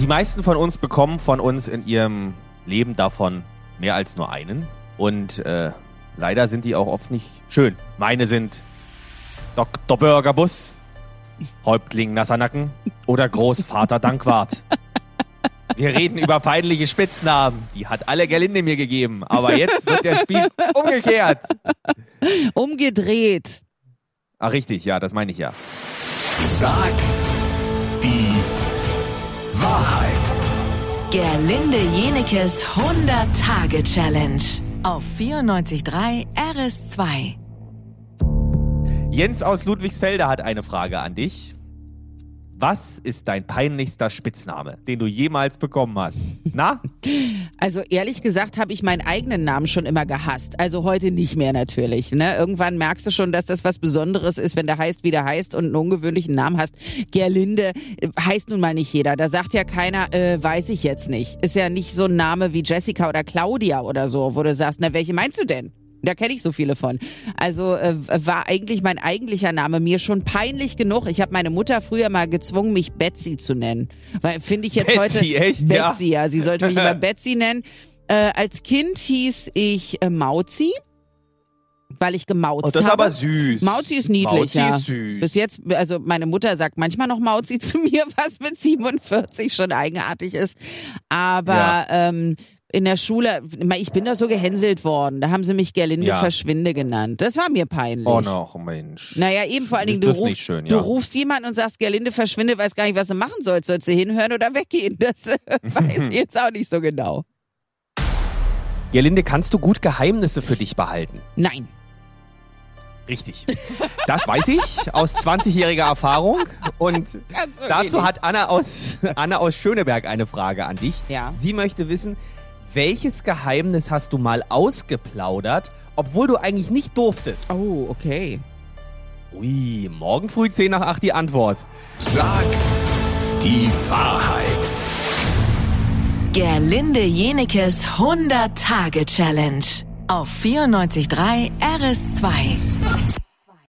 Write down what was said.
Die meisten von uns bekommen von uns in ihrem Leben davon mehr als nur einen. Und äh, leider sind die auch oft nicht schön. Meine sind Dr. Burgerbus, Häuptling Nassernacken oder Großvater Dankwart. Wir reden über peinliche Spitznamen. Die hat alle Gerlinde mir gegeben. Aber jetzt wird der Spieß umgekehrt. Umgedreht. Ach, richtig, ja, das meine ich ja. Sag Gerlinde Jenekes 100-Tage-Challenge auf 94.3 RS2. Jens aus Ludwigsfelde hat eine Frage an dich. Was ist dein peinlichster Spitzname, den du jemals bekommen hast? Na? Also ehrlich gesagt habe ich meinen eigenen Namen schon immer gehasst. Also heute nicht mehr natürlich. Ne? Irgendwann merkst du schon, dass das was Besonderes ist, wenn der heißt, wie der heißt und einen ungewöhnlichen Namen hast. Gerlinde äh, heißt nun mal nicht jeder. Da sagt ja keiner, äh, weiß ich jetzt nicht. Ist ja nicht so ein Name wie Jessica oder Claudia oder so, wo du sagst, na, welche meinst du denn? Da kenne ich so viele von. Also äh, war eigentlich mein eigentlicher Name mir schon peinlich genug. Ich habe meine Mutter früher mal gezwungen, mich Betsy zu nennen. Weil finde ich jetzt Betsy, heute echt? Betsy, Ja. ja. Sie sollte mich immer Betsy nennen. Äh, als Kind hieß ich äh, Mauzi, weil ich gemauzt Oh, das ist habe. aber süß. Mauzi ist niedlich, Mauzi ja. ist süß. Bis jetzt, also meine Mutter sagt manchmal noch Mauzi zu mir, was mit 47 schon eigenartig ist. Aber Ja. ähm, in der Schule, ich bin da so gehänselt worden. Da haben sie mich Gerlinde Ja. Verschwinde genannt. Das war mir peinlich. Oh noch, Mensch. Naja, eben vor allen Dingen, du, ruf, schön, du ja. rufst jemanden und sagst, Gerlinde verschwinde, weiß gar nicht, was du machen sollst. Sollst du hinhören oder weggehen? Das weiß ich jetzt auch nicht so genau. Gerlinde, kannst du gut Geheimnisse für dich behalten? Nein. Richtig. Das weiß ich aus 20-jähriger Erfahrung. Und dazu hat Anna aus, Anna aus Schöneberg eine Frage an dich. Ja. Sie möchte wissen, welches Geheimnis hast du mal ausgeplaudert, obwohl du eigentlich nicht durftest? Oh, okay. Ui, morgen früh 10 nach 8 die Antwort. Sag die Wahrheit. Gerlinde Jenekes 100-Tage-Challenge auf 94.3 RS2.